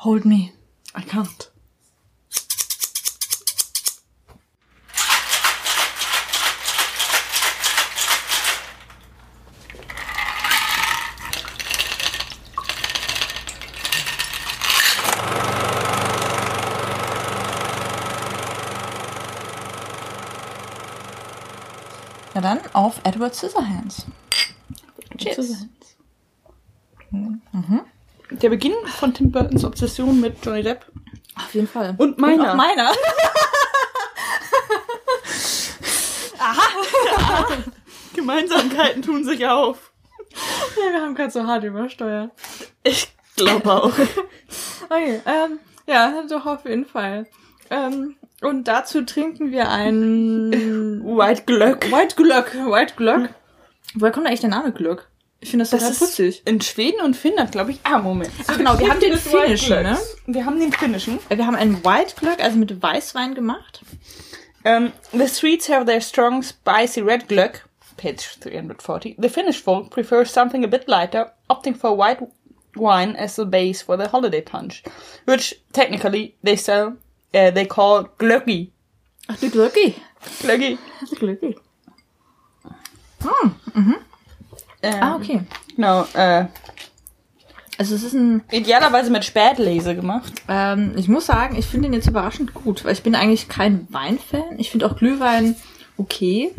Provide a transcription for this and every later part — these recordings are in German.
Hold me. I can't. Na dann auf Edward Scissorhands. Cheers. Der Beginn von Tim Burtons Obsession mit Johnny Depp. Auf jeden Fall. Und meiner. auch meiner. Gemeinsamkeiten tun sich auf. Ja, wir haben gerade so hart übersteuert. Ich glaube auch. Okay, ähm, ja, doch auf jeden Fall. Ähm, und dazu trinken wir einen White Glöck. White Glöck. White Glöck. Woher kommt eigentlich der Name Glöck? Ich finde das Das total putzig. in Schweden und Finnland, glaube ich. Ah, Moment. Ach genau, wir haben den finnischen, ne? Wir haben den finnischen. Äh, Wir haben einen White Glöck, also mit Weißwein gemacht. Um, the Swedes have their strong, spicy red glögg, page 340. The Finnish folk prefers something a bit lighter, opting for white wine as the base for the holiday punch, which technically they sell, uh, they call glöggi. Ach, die Glöcki. Glöggi. Glöcki. Ähm, Ah, okay. Genau, äh, Also es ist ein, idealerweise mit Spätlese gemacht. ähm, ich muss sagen, ich finde den jetzt überraschend gut, weil ich bin eigentlich kein Weinfan. Ich finde auch Glühwein okay,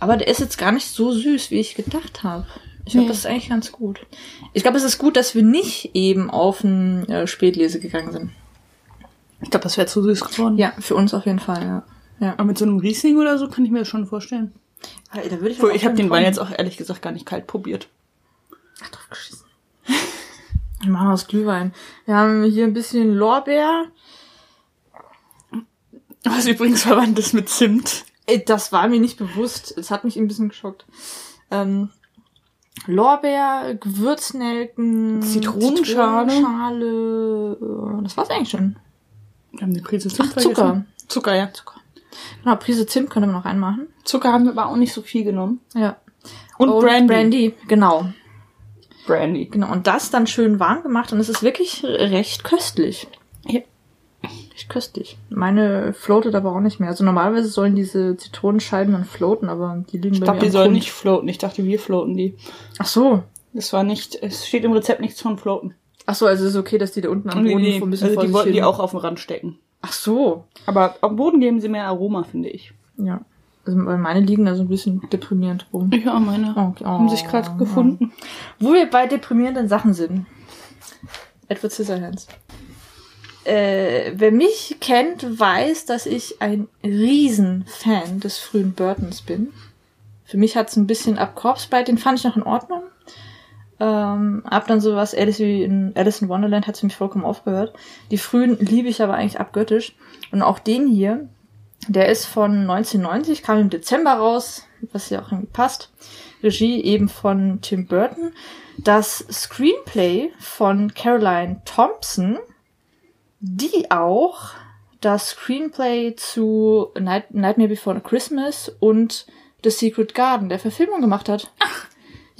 aber der ist jetzt gar nicht so süß, wie ich gedacht habe. Ich glaube, Nee. das ist eigentlich ganz gut. Ich glaube, es ist gut, dass wir nicht eben auf ein äh, Spätlese gegangen sind. Ich glaube, das wäre zu süß geworden. Ja, für uns auf jeden Fall, ja. Ja. Aber mit so einem Riesling oder so kann ich mir das schon vorstellen. Da würde ich, Obwohl, ich habe den Wein jetzt auch ehrlich gesagt gar nicht kalt probiert. Ach, drauf geschissen. Wir machen aus Glühwein. Wir haben hier ein bisschen Lorbeer. Was übrigens verwandt ist mit Zimt. Ey, Das war mir nicht bewusst. Es hat mich ein bisschen geschockt. Ähm, Lorbeer, Gewürznelken, Zitronenschale. Zitronenschale, äh, das war's eigentlich schon. Wir haben eine Prise Zimt Ach, Zucker. vergessen. Zucker, ja. Zucker. Genau, Prise Zimt können wir noch reinmachen. Zucker haben wir aber auch nicht so viel genommen. Ja. Und, Brandy. Brandy, genau. Brandy. Genau. Und das dann schön warm gemacht und es ist wirklich recht köstlich. Ja. Recht köstlich. Meine floatet aber auch nicht mehr. Also normalerweise sollen diese Zitronenscheiben dann floaten, aber die liegen Ich bei glaube, mir die am sollen Grund. nicht floaten. Ich dachte, wir floaten die. Ach so. Das war nicht, es steht im Rezept nichts von floaten. Ach so, also es ist okay, dass die da unten am Nee, Boden nee, so ein bisschen also die wollten die hin- auch auf den Rand stecken. Ach so. Aber am Boden geben sie mehr Aroma, finde ich. Ja. Also weil meine liegen da so ein bisschen deprimierend rum. Ja, meine Okay. haben sich gerade Oh, gefunden. Wo wir bei deprimierenden Sachen sind. Edward Scissorhands. Äh, wer mich kennt, weiß, dass ich ein Riesenfan des frühen Burtons bin. Für mich hat's ein bisschen ab Corpse Bride, den fand ich noch in Ordnung. Ähm, ab dann sowas, Alice in Alice in Wonderland hat's für mich vollkommen aufgehört. Die frühen liebe ich aber eigentlich abgöttisch. Und auch den hier, der ist von 1990, kam im Dezember raus, was ja auch irgendwie passt. Regie eben von Tim Burton. Das Screenplay von Caroline Thompson, die auch das Screenplay zu Night Nightmare Before Christmas und The Secret Garden der Verfilmung gemacht hat. Ach,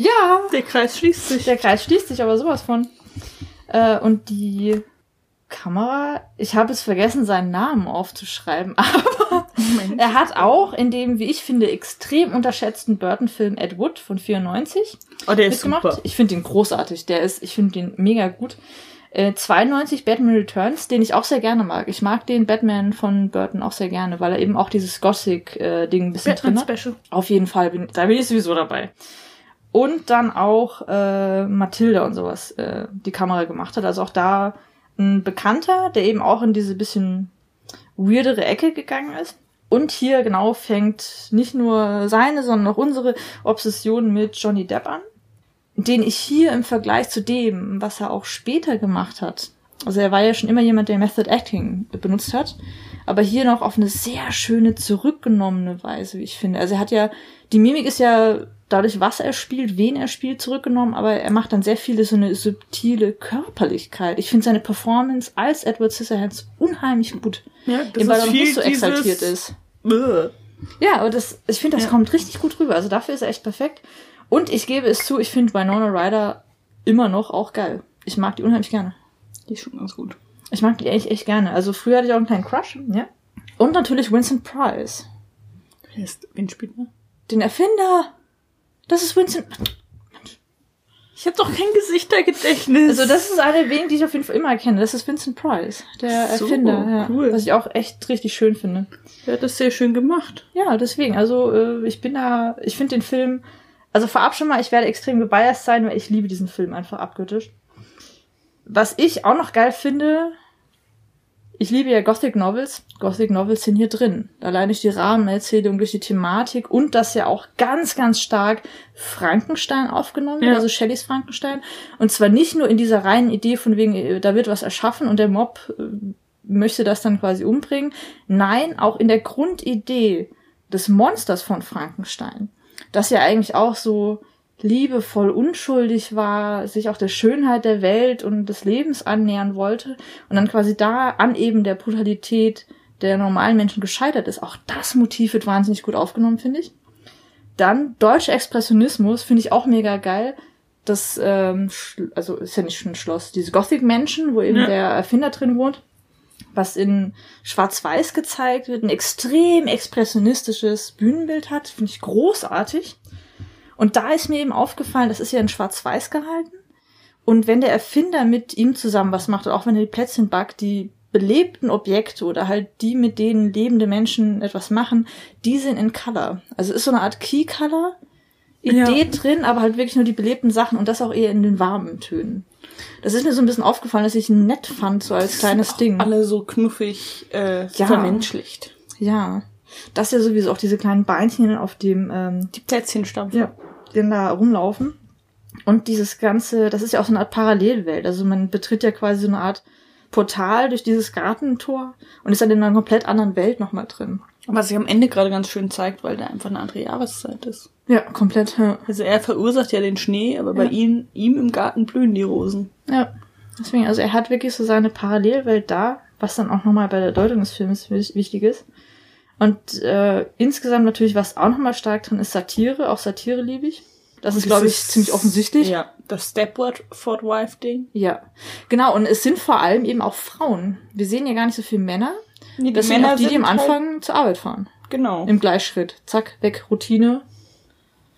ja, Der Kreis schließt sich. der Kreis schließt sich aber sowas von. Äh, und die Kamera, ich habe es vergessen, seinen Namen aufzuschreiben, aber er hat auch in dem, wie ich finde, extrem unterschätzten Burton-Film Ed Wood von 94 Oh, der ist mitgemacht. super. Ich finde den großartig. Der ist, ich finde den mega gut. Äh, 92 Batman Returns, den ich auch sehr gerne mag. Ich mag den Batman von Burton auch sehr gerne, weil er eben auch dieses Gothic-Ding ein bisschen drin Batman hat. Special. Auf jeden Fall, bin, da bin ich sowieso dabei. Und dann auch äh, Matilda und sowas äh, die Kamera gemacht hat. Also auch da ein Bekannter, der eben auch in diese bisschen weirdere Ecke gegangen ist. Und hier genau fängt nicht nur seine, sondern auch unsere Obsession mit Johnny Depp an, den ich hier im Vergleich zu dem, was er auch später gemacht hat. Also er war ja schon immer jemand, der Method Acting benutzt hat, aber hier noch auf eine sehr schöne, zurückgenommene Weise, wie ich finde. Also er hat ja, die Mimik ist ja dadurch, was er spielt, wen er spielt, zurückgenommen, aber er macht dann sehr viele so eine subtile Körperlichkeit. Ich finde seine Performance als Edward Scissorhands unheimlich gut. Ja, Eben weil er noch nicht so exaltiert ist. Bäh. Ja, aber das, ich finde, das Ja. kommt richtig gut rüber. Also dafür ist er echt perfekt. Und ich gebe es zu, ich finde Winona Ryder immer noch auch geil. Ich mag die unheimlich gerne. Die ist schon ganz gut. Ich mag die echt, echt gerne. Also früher hatte ich auch einen kleinen Crush, ja. Und natürlich Vincent Price. Wer ist, wen spielt man? Den Erfinder. Das ist Vincent. Ich habe doch kein Gesichtergedächtnis. Also das ist eine wenigen, die ich auf jeden Fall immer kenne. Das ist Vincent Price, der So, Erfinder. Ja. cool. Was ich auch echt richtig schön finde. Der hat das sehr schön gemacht. Ja, deswegen. Also äh, ich bin da, ich finde den Film, also vorab schon mal, ich werde extrem gebiased sein, weil ich liebe diesen Film einfach abgöttisch. Was ich auch noch geil finde, ich liebe ja Gothic Novels. Gothic Novels sind hier drin. Allein durch die Rahmenerzählung, durch die Thematik und dass ja auch ganz, ganz stark Frankenstein aufgenommen wird, Ja. also Shelleys Frankenstein. Und zwar nicht nur in dieser reinen Idee von wegen, äh, da wird was erschaffen und der Mob äh, möchte das dann quasi umbringen. Nein, auch in der Grundidee des Monsters von Frankenstein, das ja eigentlich auch so liebevoll unschuldig war, sich auch der Schönheit der Welt und des Lebens annähern wollte und dann quasi da an eben der Brutalität der normalen Menschen gescheitert ist. Auch das Motiv wird wahnsinnig gut aufgenommen, finde ich. Dann deutscher Expressionismus finde ich auch mega geil. Das, ähm, also ist ja nicht schon ein Schloss, diese Gothic-Menschen, wo eben Ja. der Erfinder drin wohnt, was in Schwarz-Weiß gezeigt wird, ein extrem expressionistisches Bühnenbild hat, finde ich großartig. Und da ist mir eben aufgefallen, das ist ja in Schwarz-Weiß gehalten. Und wenn der Erfinder mit ihm zusammen was macht, auch wenn er die Plätzchen backt, die belebten Objekte oder halt die, mit denen lebende Menschen etwas machen, die sind in Color. Also ist so eine Art Key-Color. Idee Ja. drin, aber halt wirklich nur die belebten Sachen und das auch eher in den warmen Tönen. Das ist mir so ein bisschen aufgefallen, dass ich nett fand, so als kleines Ding. Alle so knuffig äh, Ja. vermenschlicht. Ja. Das ja sowieso auch diese kleinen Beinchen auf dem ähm, Die Plätzchenstampfer. ja, den da rumlaufen. Und dieses ganze, das ist ja auch so eine Art Parallelwelt. Also man betritt ja quasi so eine Art Portal durch dieses Gartentor und ist dann in einer komplett anderen Welt nochmal drin. Was sich am Ende gerade ganz schön zeigt, weil da einfach eine andere Jahreszeit ist. Ja, komplett. Ja. Also er verursacht ja den Schnee, aber bei Ja. ihm, ihm im Garten blühen die Rosen. ja. Deswegen, also er hat wirklich so seine Parallelwelt da, was dann auch nochmal bei der Deutung des Films wich- wichtig ist. Und äh, insgesamt natürlich, was auch nochmal stark drin ist, Satire. Auch Satire liebe ich. Das ist, glaube ich, ziemlich offensichtlich. Ja, das Stepford Wife Ding. Ja, genau. Und es sind vor allem eben auch Frauen. Wir sehen ja gar nicht so viele Männer. Nee, Das sind auch die, die am Anfang zur Arbeit fahren. Halt, genau. Im Gleichschritt. Zack, weg, Routine.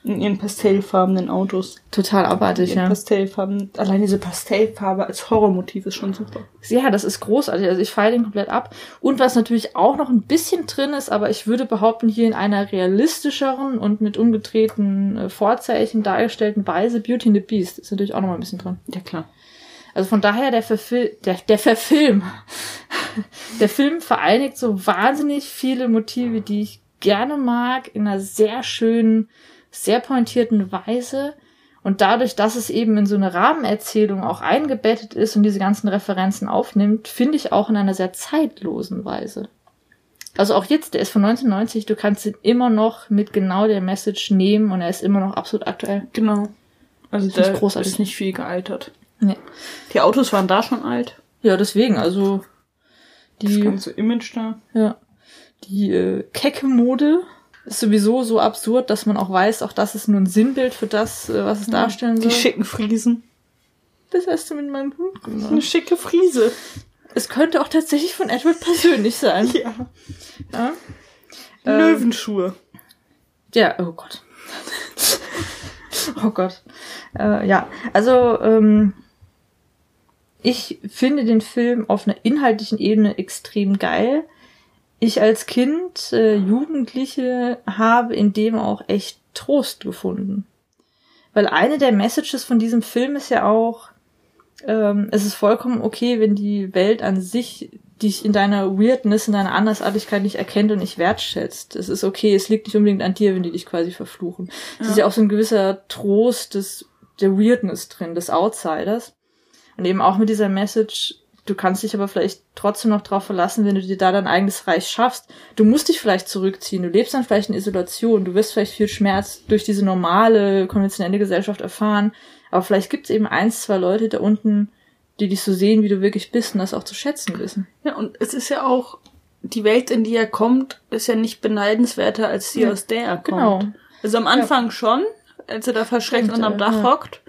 In ihren pastellfarbenen Autos. Total abartig, ja. Pastellfarben. Allein diese Pastellfarbe als Horrormotiv ist schon super. Ja, das ist großartig. Also ich feiere den komplett ab. Und was natürlich auch noch ein bisschen drin ist, aber ich würde behaupten, hier in einer realistischeren und mit umgedrehten äh, Vorzeichen dargestellten Weise Beauty and the Beast ist natürlich auch noch mal ein bisschen drin. Ja, klar. Also von daher der Verfil der, der Verfilm. der Film vereinigt so wahnsinnig viele Motive, die ich gerne mag, in einer sehr schönen, sehr pointierten Weise. Und dadurch, dass es eben in so eine Rahmenerzählung auch eingebettet ist und diese ganzen Referenzen aufnimmt, finde ich auch in einer sehr zeitlosen Weise. Also auch jetzt, der ist von 1990, du kannst ihn immer noch mit genau der Message nehmen und er ist immer noch absolut aktuell. Genau. Also Finde ich da großartig. ist nicht viel gealtert. Nee. Die Autos waren da schon alt. Ja, deswegen, also Das die, ganze Image da. ja, die äh, kecke Mode ist sowieso so absurd, dass man auch weiß, auch das ist nur ein Sinnbild für das, äh, was es darstellen Die soll. schicken Friesen. Das hast du mit meinem Hund Eine gemacht. schicke Friese. Es könnte auch tatsächlich von Edward persönlich sein. Ja. Ja, Ähm, Löwenschuhe. ja oh Gott. oh Gott. Äh, ja, also ähm, ich finde den Film auf einer inhaltlichen Ebene extrem geil. Ich als Kind, äh, Jugendliche, habe in dem auch echt Trost gefunden. Weil eine der Messages von diesem Film ist ja auch, ähm, es ist vollkommen okay, wenn die Welt an sich dich in deiner Weirdness, in deiner Andersartigkeit nicht erkennt und nicht wertschätzt. Es ist okay, es liegt nicht unbedingt an dir, wenn die dich quasi verfluchen. Es ist ja auch so ein gewisser Trost des, der Weirdness drin, des Outsiders. Und eben auch mit dieser Message, du kannst dich aber vielleicht trotzdem noch drauf verlassen, wenn du dir da dein eigenes Reich schaffst. Du musst dich vielleicht zurückziehen, du lebst dann vielleicht in Isolation, du wirst vielleicht viel Schmerz durch diese normale, konventionelle Gesellschaft erfahren, aber vielleicht gibt es eben eins, zwei Leute da unten, die dich so sehen, wie du wirklich bist und das auch zu schätzen wissen. Ja, und es ist ja auch, die Welt, in die er kommt, ist ja nicht beneidenswerter als die, Ja, aus der er kommt. genau. Also am Anfang schon, als er da verschreckt Stimmt, unterm äh, Dach ja. hockt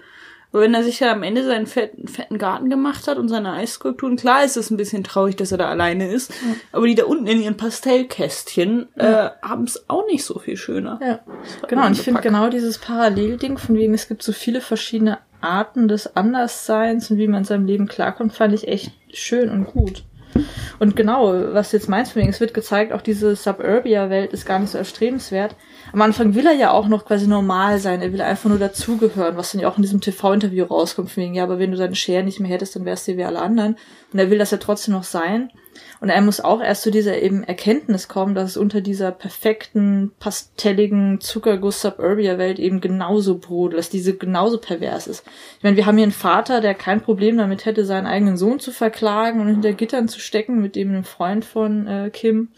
Aber wenn er sich ja am Ende seinen fetten, fetten Garten gemacht hat und seine Eisskulpturen, klar ist es ein bisschen traurig, dass er da alleine ist. Aber die da unten in ihren Pastellkästchen äh, haben es auch nicht so viel schöner. Ja, genau. Und ich finde genau dieses Parallelding, von wegen es gibt so viele verschiedene Arten des Andersseins und wie man in seinem Leben klarkommt, fand ich echt schön und gut. Und genau, was jetzt meinst, von es wird gezeigt, auch diese Suburbia-Welt ist gar nicht so erstrebenswert. Am Anfang will er ja auch noch quasi normal sein, er will einfach nur dazugehören, was dann ja auch in diesem TV-Interview rauskommt, von wegen, ja, aber wenn du deine Schere nicht mehr hättest, dann wärst du wie alle anderen. Und er will das ja trotzdem noch sein. Und er muss auch erst zu dieser eben Erkenntnis kommen, dass es unter dieser perfekten, pastelligen Zuckerguss-Suburbia-Welt eben genauso brodelt, dass diese genauso pervers ist. Ich meine, wir haben hier einen Vater, der kein Problem damit hätte, seinen eigenen Sohn zu verklagen und hinter Gittern zu stecken, mit dem einem Freund von äh, Kim.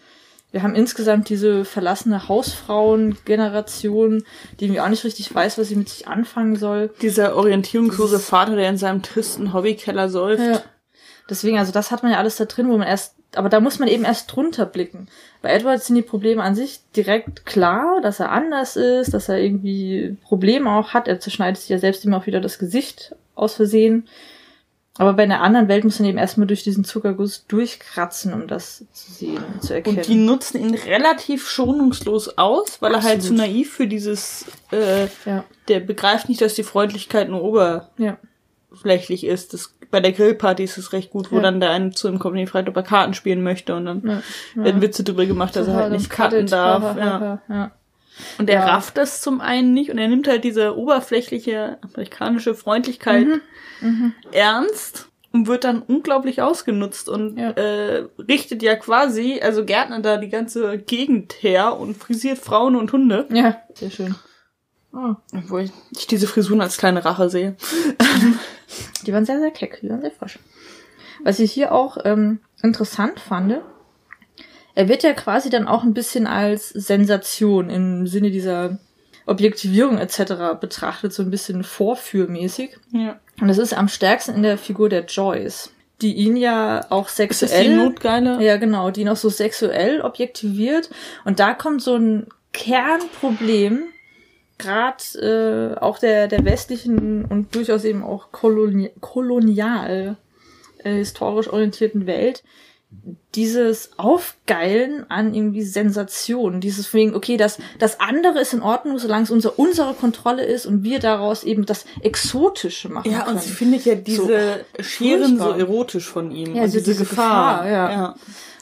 Wir haben insgesamt diese verlassene Hausfrauen-Generation, die irgendwie auch nicht richtig weiß, was sie mit sich anfangen soll. Dieser orientierungslose Vater, der in seinem tristen Hobbykeller säuft. Ja. Deswegen, also das hat man ja alles da drin, wo man erst, aber da muss man eben erst drunter blicken. Bei Edward sind die Probleme an sich direkt klar, dass er anders ist, dass er irgendwie Probleme auch hat. Er zerschneidet sich ja selbst immer auch wieder das Gesicht aus Versehen. Aber bei einer anderen Welt muss man eben erstmal durch diesen Zuckerguss durchkratzen, um das zu sehen, zu erkennen. Und die nutzen ihn relativ schonungslos aus, weil er halt zu Absolut. naiv für dieses, äh, ja, der begreift nicht, dass die Freundlichkeit nur oberflächlich ja, ist. Das, bei der Grillparty ist es recht gut, wo Ja. dann der eine zu ihm kommt und ihn fragt, ob er Karten spielen möchte und dann ja. werden Witze drüber gemacht, dass er halt nicht cutten darf. Ja. ja. Und er rafft das zum einen nicht und er nimmt halt diese oberflächliche amerikanische Freundlichkeit Mhm. ernst und wird dann unglaublich ausgenutzt und Ja. äh, richtet ja quasi, also Gärtner da die ganze Gegend her und frisiert Frauen und Hunde. Ja, sehr schön. Oh, Obwohl ich diese Frisuren als kleine Rache sehe. die waren sehr, sehr keck, die waren sehr frisch. Was ich hier auch ähm, interessant fand, er wird ja quasi dann auch ein bisschen als Sensation im Sinne dieser Objektivierung etc. betrachtet, so ein bisschen vorführmäßig. Ja. Und das ist am stärksten in der Figur der Joyce, die ihn ja auch Ist das die sexuell. Notgeile? Ja, genau, die noch so sexuell objektiviert. Und da kommt so ein Kernproblem, gerade äh, auch der, der westlichen und durchaus eben auch koloni kolonial äh, historisch orientierten Welt, dieses Aufgeilen an irgendwie Sensation, dieses wegen, okay, das, das andere ist in Ordnung, solange es unter unserer Kontrolle ist und wir daraus eben das Exotische machen Ja, können. und sie findet ja diese Scheren so erotisch von ihm. Ja, und so diese, diese Gefahr. Gefahr, ja. ja.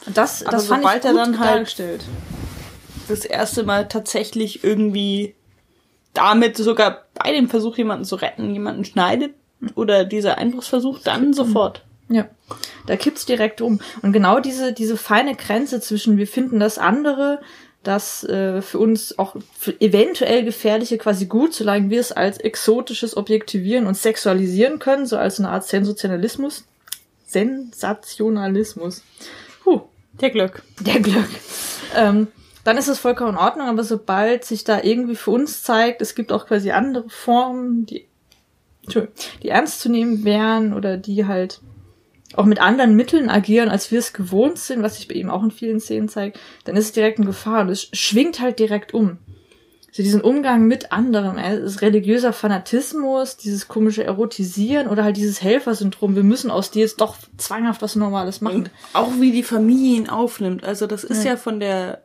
Und das, Aber das fand sobald ich er gut dann halt- dargestellt. das erste Mal tatsächlich irgendwie damit sogar bei dem Versuch, jemanden zu retten, jemanden schneidet oder dieser Einbruchsversuch, dann sofort. Ja, da kippt's direkt um. Und genau diese, diese feine Grenze zwischen wir finden das andere, das äh, für uns auch für eventuell gefährliche quasi gut, solange wir es als exotisches objektivieren und sexualisieren können, so als eine Art Sensationalismus. Sensationalismus. Puh, Der Glück. der Glück. Ähm, dann ist es vollkommen in Ordnung, aber sobald sich da irgendwie für uns zeigt, es gibt auch quasi andere Formen, die, die ernst zu nehmen wären oder die halt auch mit anderen Mitteln agieren, als wir es gewohnt sind, was sich bei ihm auch in vielen Szenen zeigt, dann ist es direkt eine Gefahr und es schwingt halt direkt um. So diesen Umgang mit anderen, äh, es ist religiöser Fanatismus, dieses komische Erotisieren oder halt dieses Helfersyndrom, wir müssen aus dir jetzt doch zwanghaft was Normales machen. Und auch wie die Familie ihn aufnimmt. Also das ist ja, von der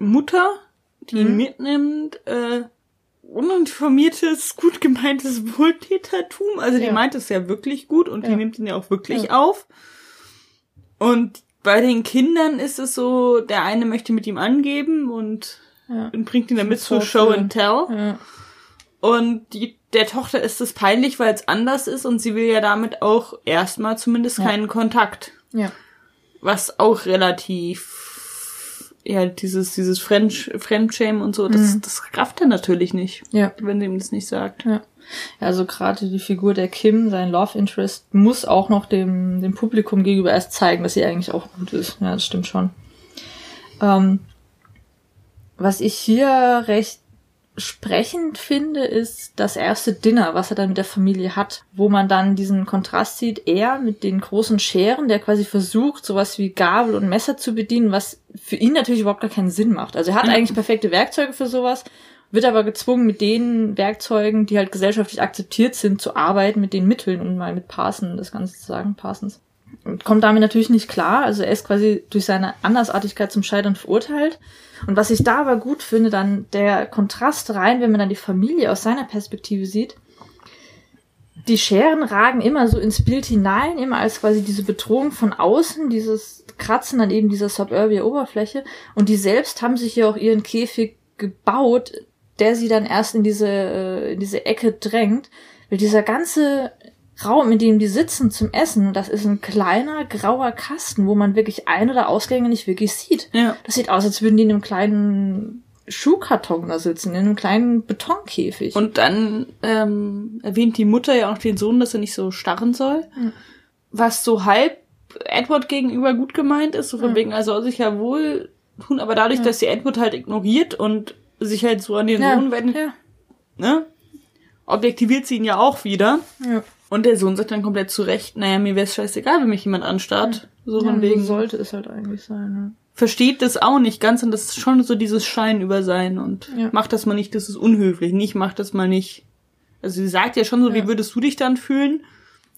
Mutter, die ihn mitnimmt, äh, uninformiertes, gut gemeintes Wohltätertum. Also die Ja. meint es ja wirklich gut und die Ja. nimmt ihn ja auch wirklich Ja. auf. Und bei den Kindern ist es so, der eine möchte mit ihm angeben und, und bringt ihn damit zu. Show and Tell. Und die, der Tochter ist es peinlich, weil es anders ist und sie will ja damit auch erstmal zumindest keinen Kontakt. ja. Was auch relativ, ja, dieses, dieses Fremd, Fremdschämen und so, das, Mhm. das rafft er natürlich nicht, Ja. wenn sie ihm das nicht sagt. Ja. Ja, Also gerade die Figur der Kim, sein Love Interest, muss auch noch dem, dem Publikum gegenüber erst zeigen, dass sie eigentlich auch gut ist. Ja, das stimmt schon. Ähm, was ich hier recht sprechend finde, ist das erste Dinner, was er dann mit der Familie hat, wo man dann diesen Kontrast sieht, er mit den großen Scheren, der quasi versucht, sowas wie Gabel und Messer zu bedienen, was für ihn natürlich überhaupt gar keinen Sinn macht. Also er hat Ja. eigentlich perfekte Werkzeuge für sowas. wird aber gezwungen, mit den Werkzeugen, die halt gesellschaftlich akzeptiert sind, zu arbeiten, mit den Mitteln, um mal mit Parson das Ganze zu sagen, Parsons. Und kommt damit natürlich nicht klar. Also er ist quasi durch seine Andersartigkeit zum Scheitern verurteilt. Und was ich da aber gut finde, dann der Kontrast rein, wenn man dann die Familie aus seiner Perspektive sieht. Die Scheren ragen immer so ins Bild hinein, immer als quasi diese Bedrohung von außen, dieses Kratzen dann eben dieser suburbia Oberfläche. Und die selbst haben sich ja auch ihren Käfig gebaut, der sie dann erst in diese, äh, in diese Ecke drängt. Weil dieser ganze Raum, in dem die sitzen zum Essen, das ist ein kleiner grauer Kasten, wo man wirklich Ein- oder Ausgänge nicht wirklich sieht. Ja. Das sieht aus, als würden die in einem kleinen Schuhkarton da sitzen, in einem kleinen Betonkäfig. Und dann ähm, erwähnt die Mutter ja auch den Sohn, dass er nicht so starren soll. Mhm. Was so halb Edward gegenüber gut gemeint ist, so von Mhm. wegen, er soll sich ja wohl tun, aber dadurch, dass sie Edward halt ignoriert und sich halt so an den ja, Sohn wenden, ja, ne? Objektiviert sie ihn ja auch wieder. ja. Und der Sohn sagt dann komplett zurecht, naja, mir wär's scheißegal, wenn mich jemand anstarrt. So ja von wegen. so sollte es halt eigentlich sein. Ne? versteht das auch nicht ganz und das ist schon so dieses Schein über sein und Ja. macht das mal nicht, das ist unhöflich, nicht macht das mal nicht. Also sie sagt ja schon so, Ja. wie würdest du dich dann fühlen?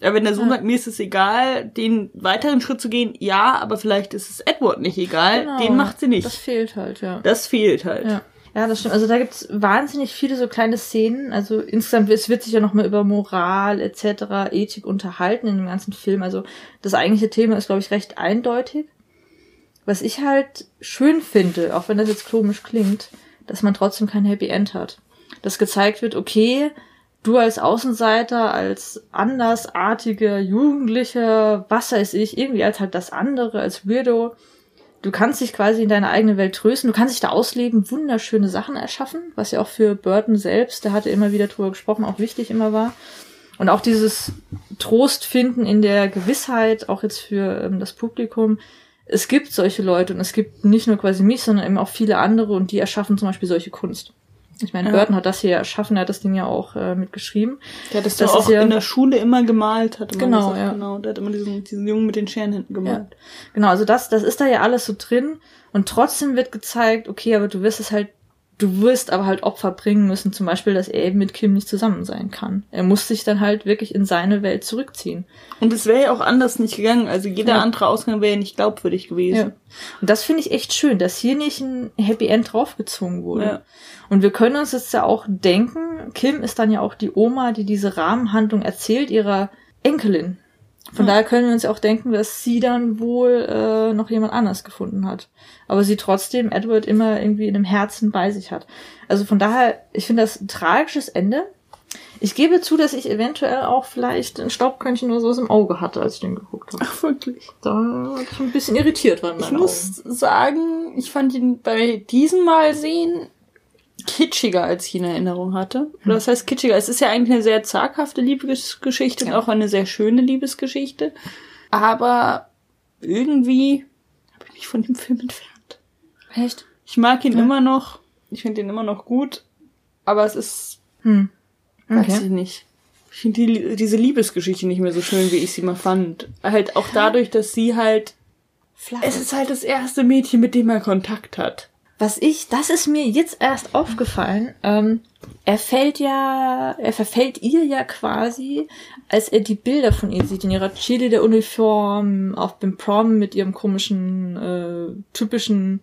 Aber wenn der Sohn Ja. sagt, mir ist es egal, den weiteren Schritt zu gehen, ja, aber vielleicht ist es Edward nicht egal, Genau. den macht sie nicht. Das Das, fehlt halt, ja. fehlt halt. Ja. Ja, das stimmt. Also da gibt's wahnsinnig viele so kleine Szenen. Also insgesamt, es wird sich ja nochmal über Moral etc., Ethik unterhalten in dem ganzen Film. Also das eigentliche Thema ist, glaube ich, recht eindeutig. Was ich halt schön finde, auch wenn das jetzt komisch klingt, dass man trotzdem kein Happy End hat. Dass gezeigt wird, okay, du als Außenseiter, als andersartiger Jugendlicher, was weiß ich, irgendwie als halt das andere, als Weirdo, du kannst dich quasi in deine eigene Welt trösten, du kannst dich da ausleben, wunderschöne Sachen erschaffen, was ja auch für Burton selbst, der hatte immer wieder drüber gesprochen, auch wichtig immer war. Und auch dieses Trost finden in der Gewissheit, auch jetzt für ähm, das Publikum, es gibt solche Leute und es gibt nicht nur quasi mich, sondern eben auch viele andere und die erschaffen zum Beispiel solche Kunst. Ich meine, Ja. Burton hat das hier erschaffen, er hat das Ding ja auch äh, mitgeschrieben. Der hat das, Das auch ja- in der Schule immer gemalt, hat immer Genau, gesagt, ja. genau. Der hat immer diesen, diesen Jungen mit den Scheren hinten gemalt. Genau, also das, das ist da ja alles so drin und trotzdem wird gezeigt, okay, aber du wirst es halt, du wirst aber halt Opfer bringen müssen, zum Beispiel, dass er eben mit Kim nicht zusammen sein kann. Er muss sich dann halt wirklich in seine Welt zurückziehen. Und es wäre ja auch anders nicht gegangen. Also jeder Ja. andere Ausgang wäre ja nicht glaubwürdig gewesen. Ja. Und das finde ich echt schön, dass hier nicht ein Happy End draufgezogen wurde. Ja. Und wir können uns jetzt ja auch denken, Kim ist dann ja auch die Oma, die diese Rahmenhandlung erzählt ihrer Enkelin. Von Ja. daher können wir uns ja auch denken, dass sie dann wohl äh, noch jemand anders gefunden hat. Aber sie trotzdem Edward immer irgendwie in dem Herzen bei sich hat. Also von daher, ich finde das ein tragisches Ende. Ich gebe zu, dass ich eventuell auch vielleicht ein Staubkörnchen oder sowas im Auge hatte, als ich den geguckt habe. Ach, wirklich. Da war ich ein bisschen irritiert war in Ich meinen muss sagen, ich fand ihn bei diesem Mal sehen kitschiger, als ich ihn in Erinnerung hatte. Oder was heißt kitschiger? Es ist ja eigentlich eine sehr zaghafte Liebesgeschichte und Ja. auch eine sehr schöne Liebesgeschichte. Aber irgendwie habe ich mich von dem Film entfernt. Echt? Ich mag ihn Ja. immer noch. Ich finde ihn immer noch gut. Aber es ist, Hm. weiß Okay. ich nicht. Ich finde die, diese Liebesgeschichte nicht mehr so schön, wie ich sie mal fand. Halt auch dadurch, dass sie halt, es ist halt das erste Mädchen, mit dem er Kontakt hat. Was ich, das ist mir jetzt erst aufgefallen. Ähm, er fällt ja, er verfällt ihr ja quasi, als er die Bilder von ihr sieht in ihrer Cheerleader-Uniform, auf dem Prom mit ihrem komischen, äh, typischen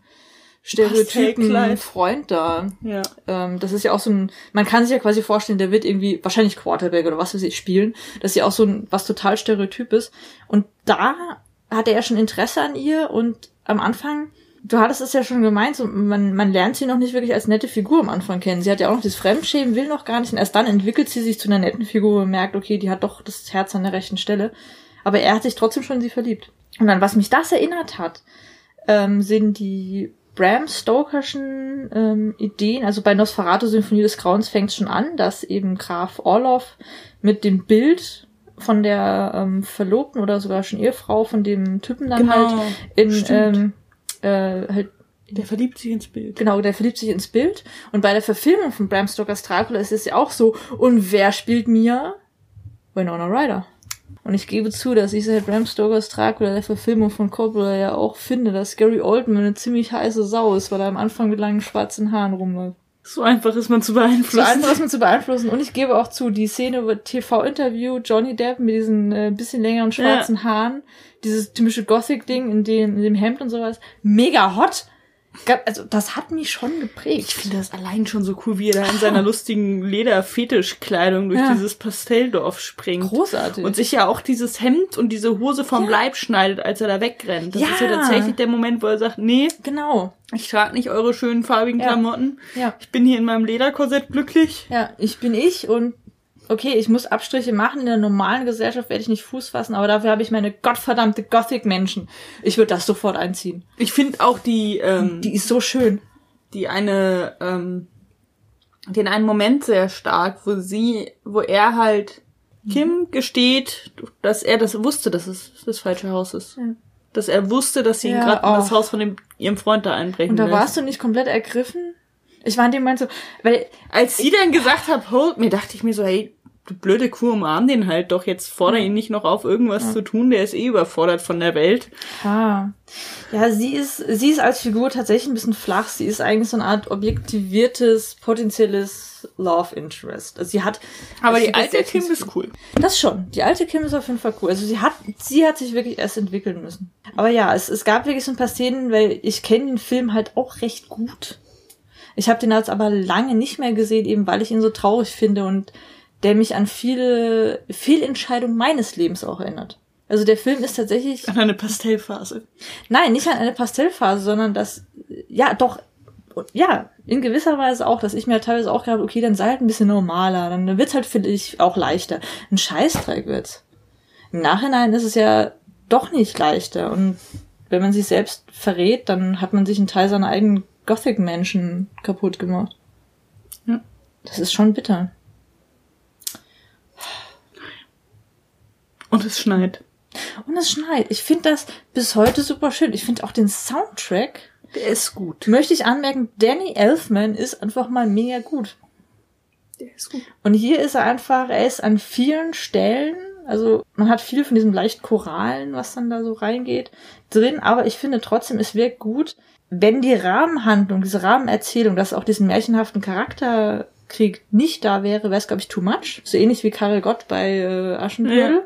Stereotypen. Freund da. Ja. Ähm, das ist ja auch so ein, man kann sich ja quasi vorstellen, der wird irgendwie wahrscheinlich Quarterback oder was weiß ich spielen. Das ist ja auch so ein, was total Stereotyp ist. Und da hatte er schon Interesse an ihr und am Anfang, du hattest es ja schon gemeint, so, man, man lernt sie noch nicht wirklich als nette Figur am Anfang kennen. Sie hat ja auch noch das Fremdschämen, will noch gar nicht und erst dann entwickelt sie sich zu einer netten Figur und merkt, okay, die hat doch das Herz an der rechten Stelle. Aber er hat sich trotzdem schon in sie verliebt. Und dann, was mich das erinnert hat, ähm, sind die Bram Stokerschen ähm, Ideen. Also bei Nosferatu Symphonie des Grauens fängt es schon an, dass eben Graf Orloff mit dem Bild von der ähm, Verlobten oder sogar schon Ehefrau von dem Typen dann halt in stimmt. ähm, äh, halt Der verliebt sich ins Bild. Genau, der verliebt sich ins Bild. Und bei der Verfilmung von Bram Stokers Dracula ist es ja auch so. Und wer spielt Mia? Winona Ryder. Und ich gebe zu, dass ich seit Bram Stokers Dracula, der Verfilmung von Coppola, ja auch finde, dass Gary Oldman eine ziemlich heiße Sau ist, weil er am Anfang mit langen schwarzen Haaren rumläuft. So einfach ist man zu So beeinflussen. einfach ist man zu beeinflussen. Und ich gebe auch zu, die Szene über TV-Interview, Johnny Depp mit diesen äh, bisschen längeren schwarzen Haaren, dieses typische Gothic-Ding in dem, in dem Hemd und sowas, mega hot. Also, das hat mich schon geprägt. Ich finde das allein schon so cool, wie er da in seiner lustigen Lederfetischkleidung durch Ja. dieses Pastelldorf springt. großartig. Und sich ja auch dieses Hemd und diese Hose vom Ja. Leib schneidet, als er da wegrennt. Das Ja. ist ja tatsächlich der Moment, wo er sagt, nee, genau. ich trage nicht eure schönen farbigen. Klamotten. Ja. Ich bin hier in meinem Lederkorsett glücklich. Ja, ich bin ich und okay, ich muss Abstriche machen. In der normalen Gesellschaft werde ich nicht Fuß fassen, aber dafür habe ich meine gottverdammte Gothic-Menschen. Ich würde das sofort einziehen. Ich finde auch die, ähm, Die ist so schön. die eine, ähm, den einen Moment sehr stark, wo sie, wo er halt Kim gesteht, dass er das wusste, dass es das falsche Haus ist. Ja. Dass er wusste, dass sie ihn Ja, gerade in das oh. Haus von dem, ihrem Freund da einbrechen Und da will. warst du nicht komplett ergriffen? Ich war in dem Moment so, weil Als sie dann gesagt hat, hold me, dachte ich mir so, hey, du blöde Kuh, umarm den halt doch, jetzt fordere ihn nicht noch auf, irgendwas zu tun, der ist eh überfordert von der Welt. Ja. Ja, sie ist, sie ist als Figur tatsächlich ein bisschen flach. Sie ist eigentlich so eine Art objektiviertes, potenzielles Love Interest. Also sie hat. Aber die alte Kim ist cool. Das schon. Die alte Kim ist auf jeden Fall cool. Also sie hat, sie hat sich wirklich erst entwickeln müssen. Aber ja, es, es gab wirklich so ein paar Szenen, weil ich kenne den Film halt auch recht gut. Ich habe den jetzt aber lange nicht mehr gesehen, eben weil ich ihn so traurig finde und der mich an viele Fehlentscheidungen meines Lebens auch erinnert. Also der Film ist tatsächlich An eine Pastellphase. Nein, nicht an eine Pastellphase, sondern das, ja, doch, ja, in gewisser Weise auch, dass ich mir teilweise auch gedacht okay, dann sei halt ein bisschen normaler, dann wird's halt, finde ich, auch leichter. Ein Scheißdreck wird's. Im Nachhinein ist es ja doch nicht leichter und wenn man sich selbst verrät, dann hat man sich einen Teil seiner eigenen Gothic-Menschen kaputt gemacht. Ja. Das ist schon bitter. Und es schneit. Und es schneit. Ich finde das bis heute super schön. Ich finde auch den Soundtrack Der ist gut. möchte ich anmerken, Danny Elfman ist einfach mal mega gut. Der ist gut. Und hier ist er einfach, er ist an vielen Stellen, also man hat viel von diesem leicht Choralen, was dann da so reingeht, drin, aber ich finde trotzdem, es wirkt gut, wenn die Rahmenhandlung, diese Rahmenerzählung, dass auch diesen märchenhaften Charakter kriegt, nicht da wäre, wäre es, glaube ich, too much. So ähnlich wie Karel Gott bei äh, Aschenbrödel. Ja.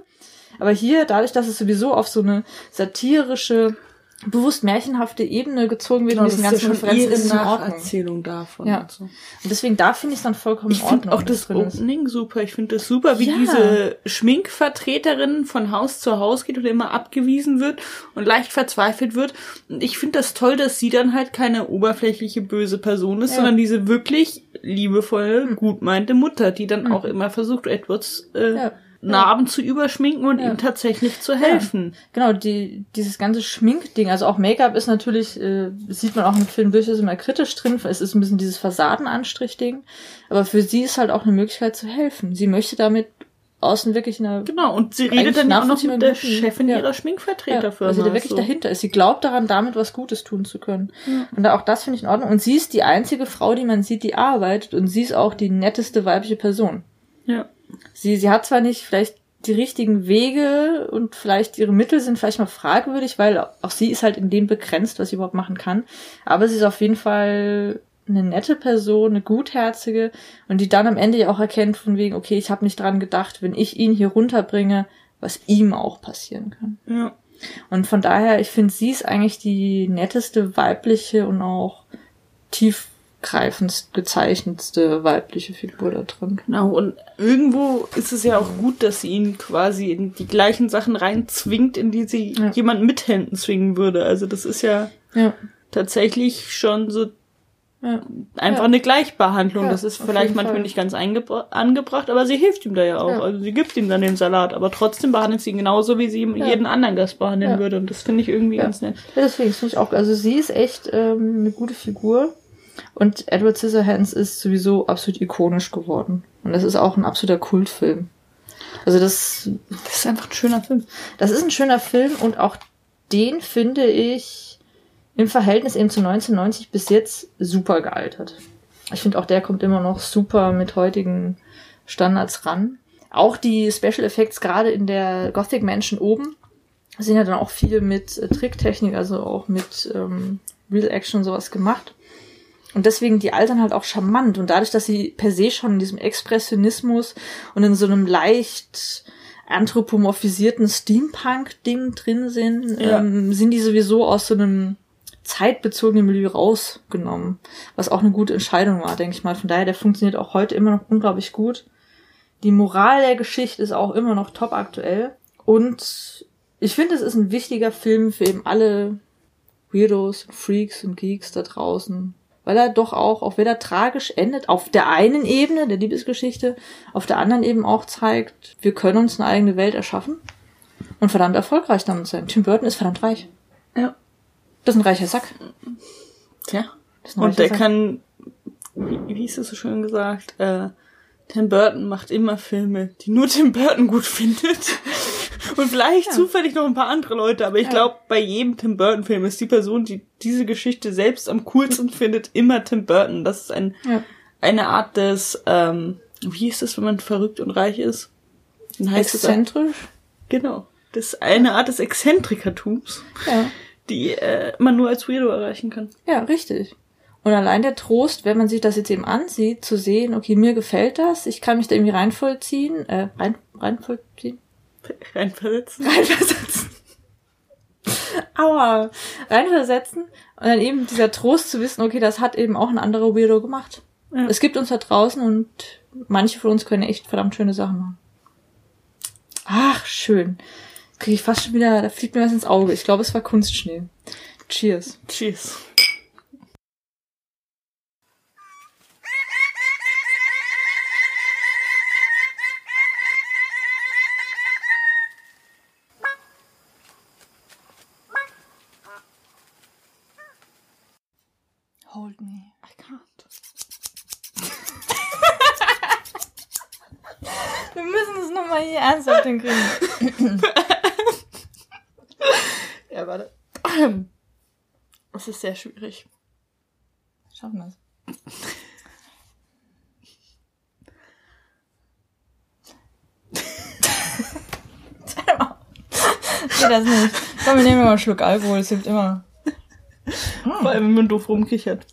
Aber hier, dadurch, dass es sowieso auf so eine satirische, bewusst märchenhafte Ebene gezogen wird, Genau, diesen ganzen Referenzen, ist in Ordnung. Nacherzählung davon. Ja. Und so. Und deswegen, da finde ich es dann vollkommen Ich in Ordnung. finde auch das drin ist. Opening super. Ich finde das super, wie Ja. diese Schminkvertreterin von Haus zu Haus geht und immer abgewiesen wird und leicht verzweifelt wird. Und ich finde das toll, dass sie dann halt keine oberflächliche böse Person ist, Ja. sondern diese wirklich liebevolle, gut meinte Mutter, die dann auch immer versucht, Edwards äh, Ja. Narben zu überschminken und Ja. ihm tatsächlich zu helfen. Genau, die, dieses ganze Schminkding, also auch Make-up ist natürlich, äh, sieht man auch im Film durchaus immer kritisch drin, es ist ein bisschen dieses Fassadenanstrichding, aber für sie ist halt auch eine Möglichkeit zu helfen. Sie möchte damit außen wirklich eine Genau, und sie redet dann ja auch noch mit der Chefin ja. ihrer Schminkvertreterfirma. also die wirklich so. dahinter ist. Sie glaubt daran, damit was Gutes tun zu können. Und auch das finde ich in Ordnung. Und sie ist die einzige Frau, die man sieht, die arbeitet und sie ist auch die netteste weibliche Person. Ja. Sie, sie hat zwar nicht vielleicht die richtigen Wege und vielleicht ihre Mittel sind vielleicht mal fragwürdig, weil auch sie ist halt in dem begrenzt, was sie überhaupt machen kann. Aber sie ist auf jeden Fall eine nette Person, eine gutherzige und die dann am Ende ja auch erkennt von wegen, okay, ich habe nicht dran gedacht, wenn ich ihn hier runterbringe, was ihm auch passieren kann. Ja. Und von daher, ich finde, sie ist eigentlich die netteste weibliche und auch tiefgreifendst gezeichnetste weibliche Figur da drin. Genau, und irgendwo ist es ja auch gut, dass sie ihn quasi in die gleichen Sachen reinzwingt, in die sie Ja. jemanden mit Händen zwingen würde. Also das ist ja Ja. tatsächlich schon so Ja. einfach eine Gleichbehandlung. Das ist vielleicht manchmal Fall. nicht ganz angebracht, aber sie hilft ihm da ja auch. Also sie gibt ihm dann den Salat, aber trotzdem behandelt sie ihn genauso, wie sie jeden anderen Gast behandeln würde. Und das finde ich irgendwie ganz nett. Ja, deswegen finde ich auch, also sie ist echt ähm, eine gute Figur. Und Edward Scissorhands ist sowieso absolut ikonisch geworden. Und das ist auch ein absoluter Kultfilm. Also das, Das ist einfach ein schöner Film. das ist ein schöner Film und auch den finde ich im Verhältnis eben zu 1990 bis jetzt super gealtert. Ich finde auch der kommt immer noch super mit heutigen Standards ran. Auch die Special Effects gerade in der Gothic Mansion oben sind ja dann auch viel mit äh, Tricktechnik, also auch mit ähm, Real Action sowas gemacht. Und deswegen, die altern halt auch charmant. Und dadurch, dass sie per se schon in diesem Expressionismus und in so einem leicht anthropomorphisierten Steampunk-Ding drin sind, Ja. ähm, sind die sowieso aus so einem zeitbezogenen Milieu rausgenommen. Was auch eine gute Entscheidung war, denke ich mal. Von daher, der funktioniert auch heute immer noch unglaublich gut. Die Moral der Geschichte ist auch immer noch top aktuell. Und ich finde, es ist ein wichtiger Film für eben alle Weirdos, und Freaks und Geeks da draußen. Weil er doch auch, auch wenn er tragisch endet, auf der einen Ebene der Liebesgeschichte, auf der anderen eben auch zeigt, wir können uns eine eigene Welt erschaffen und verdammt erfolgreich damit sein. Tim Burton ist verdammt reich. Ja. Das ist ein reicher Sack. Tja. Das ist ein Und der Sack. kann, wie, wie hieß es so schön gesagt, äh, Tim Burton macht immer Filme, die nur Tim Burton gut findet. Und vielleicht Ja. zufällig noch ein paar andere Leute, aber ich Ja. glaube, bei jedem Tim Burton-Film ist die Person, die diese Geschichte selbst am coolsten findet, immer Tim Burton. Das ist ein, Ja. eine Art des, ähm, wie ist es, wenn man verrückt und reich ist? Dann heißt Exzentrisch. genau. Das ist eine Art des Exzentrikertums, die äh, man nur als Weirdo erreichen kann. Ja, richtig. Und allein der Trost, wenn man sich das jetzt eben ansieht, zu sehen, okay, mir gefällt das, ich kann mich da irgendwie reinvollziehen, äh, rein, reinvollziehen, Reinversetzen. reinversetzen. Aua, reinversetzen und dann eben dieser Trost zu wissen, okay, das hat eben auch ein anderer Weirdo gemacht. Ja. Es gibt uns da draußen und manche von uns können echt verdammt schöne Sachen machen. Ach, schön. Kriege ich fast schon wieder, da fliegt mir was ins Auge. Ich glaube, es war Kunstschnee. Cheers. Cheers. Hold me. I can't. Wir müssen es nochmal hier ernsthaft hinkriegen. Ja, warte. Es ist sehr schwierig. Schaffen wir es. Nee, das nicht. Komm, wir nehmen mal einen Schluck Alkohol. Es hilft immer. Vor allem, wenn man doof rumkichert.